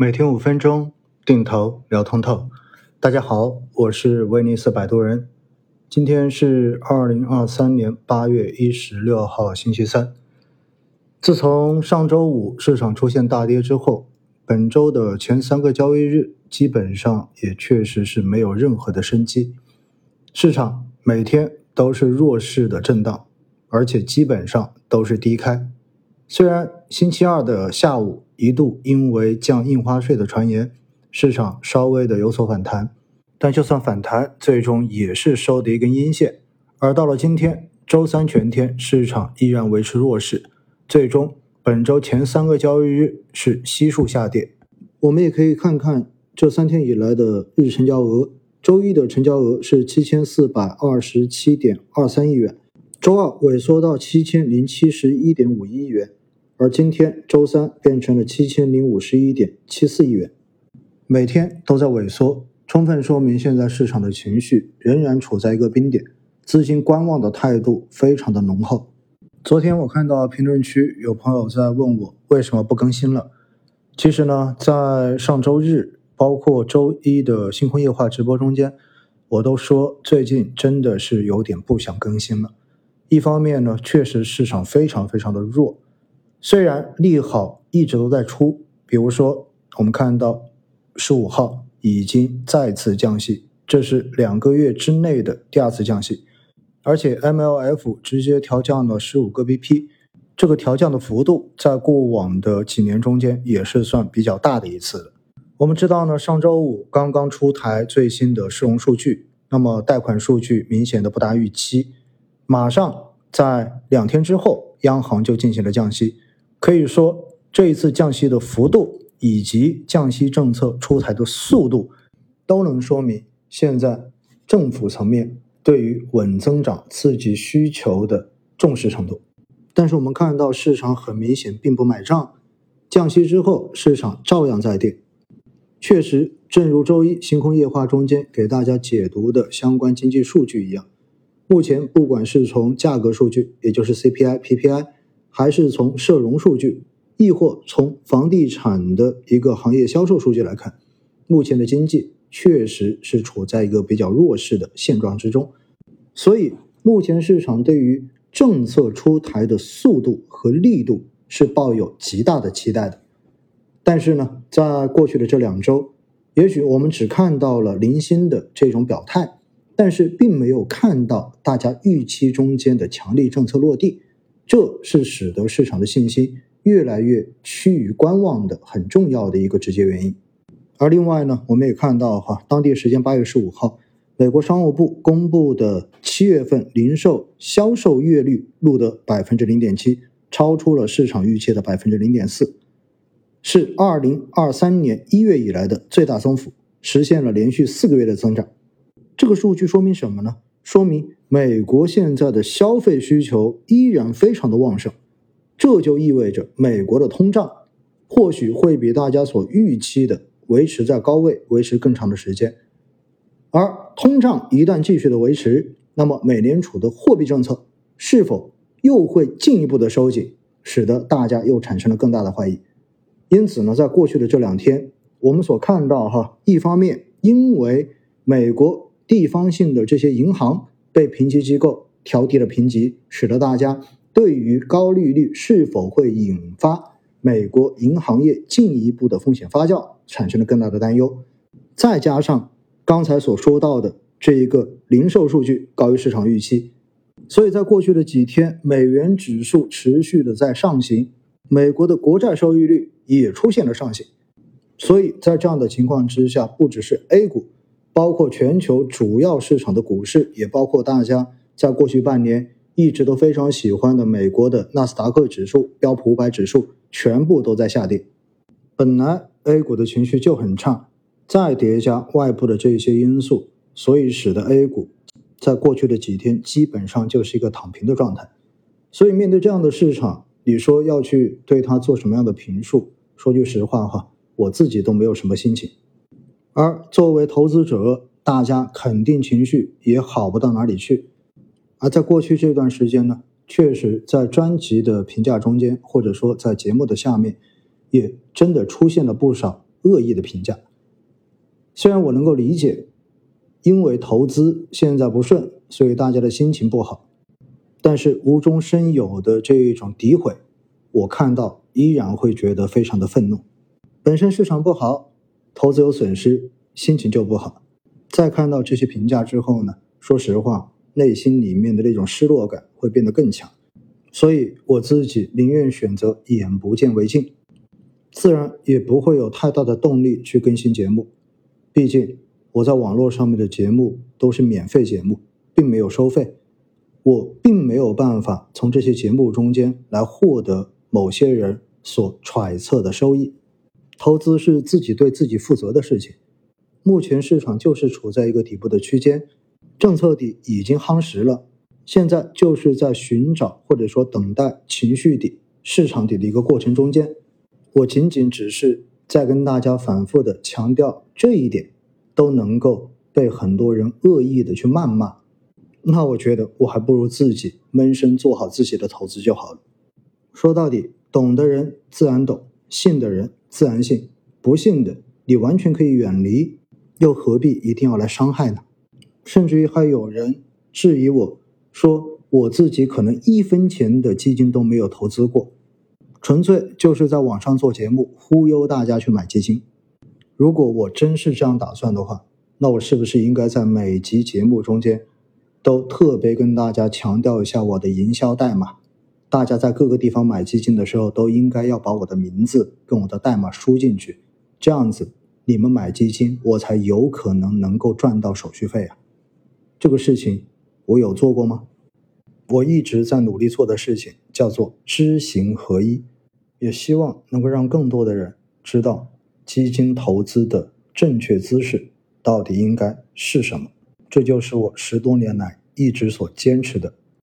每天五分钟，定投聊通透。大家好，我是威尼斯摆渡人。今天是二零二三年八月一十六号，星期三。自从上周五市场出现大跌之后，本周的前三个交易日基本上也确实是没有任何的生机。市场每天都是弱势的震荡，而且基本上都是低开。虽然星期二的下午一度因为降印花税的传言，市场稍微的有所反弹，但就算反弹，最终也是收的一根阴线。而到了今天周三全天，市场依然维持弱势，最终本周前三个交易日是悉数下跌。我们也可以看看这三天以来的日成交额，周一的成交额是七千四百二十七点二三亿元，周二萎缩到七千零七十一点五一亿元。而今天周三变成了七千零五十一点七四亿元，每天都在萎缩，充分说明现在市场的情绪仍然处在一个冰点，资金观望的态度非常的浓厚。昨天我看到评论区有朋友在问我为什么不更新了，其实呢，在上周日包括周一的星空夜话直播中间，我都说最近真的是有点不想更新了。一方面呢，确实市场非常非常的弱。虽然利好一直都在出，比如说我们看到十五号已经再次降息，这是两个月之内的第二次降息，而且 MLF 直接调降了十五个 BP，这个调降的幅度在过往的几年中间也是算比较大的一次了。我们知道呢，上周五刚刚出台最新的市容数据，那么贷款数据明显的不达预期，马上在两天之后，央行就进行了降息。可以说，这一次降息的幅度以及降息政策出台的速度，都能说明现在政府层面对于稳增长、刺激需求的重视程度。但是我们看到市场很明显并不买账，降息之后市场照样在跌。确实，正如周一星空夜话中间给大家解读的相关经济数据一样，目前不管是从价格数据，也就是 CPI、PPI。还是从社融数据，亦或从房地产的一个行业销售数据来看，目前的经济确实是处在一个比较弱势的现状之中。所以，目前市场对于政策出台的速度和力度是抱有极大的期待的。但是呢，在过去的这两周，也许我们只看到了零星的这种表态，但是并没有看到大家预期中间的强力政策落地。这是使得市场的信心越来越趋于观望的很重要的一个直接原因。而另外呢，我们也看到哈，当地时间八月十五号，美国商务部公布的七月份零售销售月率录得百分之零点七，超出了市场预期的百分之零点四，是二零二三年一月以来的最大增幅，实现了连续四个月的增长。这个数据说明什么呢？说明美国现在的消费需求依然非常的旺盛，这就意味着美国的通胀或许会比大家所预期的维持在高位，维持更长的时间。而通胀一旦继续的维持，那么美联储的货币政策是否又会进一步的收紧，使得大家又产生了更大的怀疑。因此呢，在过去的这两天，我们所看到哈，一方面因为美国。地方性的这些银行被评级机构调低了评级，使得大家对于高利率是否会引发美国银行业进一步的风险发酵产生了更大的担忧。再加上刚才所说到的这一个零售数据高于市场预期，所以在过去的几天，美元指数持续的在上行，美国的国债收益率也出现了上行。所以在这样的情况之下，不只是 A 股。包括全球主要市场的股市，也包括大家在过去半年一直都非常喜欢的美国的纳斯达克指数、标普五百指数，全部都在下跌。本来 A 股的情绪就很差，再叠加外部的这些因素，所以使得 A 股在过去的几天基本上就是一个躺平的状态。所以面对这样的市场，你说要去对它做什么样的评述？说句实话哈，我自己都没有什么心情。而作为投资者，大家肯定情绪也好不到哪里去。而在过去这段时间呢，确实在专辑的评价中间，或者说在节目的下面，也真的出现了不少恶意的评价。虽然我能够理解，因为投资现在不顺，所以大家的心情不好，但是无中生有的这一种诋毁，我看到依然会觉得非常的愤怒。本身市场不好，投资有损失，心情就不好。再看到这些评价之后呢，说实话，内心里面的那种失落感会变得更强。所以我自己宁愿选择眼不见为净，自然也不会有太大的动力去更新节目。毕竟我在网络上面的节目都是免费节目，并没有收费，我并没有办法从这些节目中间来获得某些人所揣测的收益。投资是自己对自己负责的事情。目前市场就是处在一个底部的区间，政策底已经夯实了，现在就是在寻找或者说等待情绪底、市场底的一个过程中间。我仅仅只是在跟大家反复的强调这一点，都能够被很多人恶意的去谩骂，那我觉得我还不如自己闷声做好自己的投资就好了。说到底，懂的人自然懂，信的人。自然性，不幸的，你完全可以远离，又何必一定要来伤害呢？甚至于还有人质疑我说，我自己可能一分钱的基金都没有投资过，纯粹就是在网上做节目忽悠大家去买基金。如果我真是这样打算的话，那我是不是应该在每集节目中间都特别跟大家强调一下我的营销代码？大家在各个地方买基金的时候，都应该要把我的名字跟我的代码输进去，这样子你们买基金，我才有可能能够赚到手续费啊。这个事情我有做过吗？我一直在努力做的事情叫做知行合一，也希望能够让更多的人知道基金投资的正确姿势到底应该是什么。这就是我十多年来一直所坚持的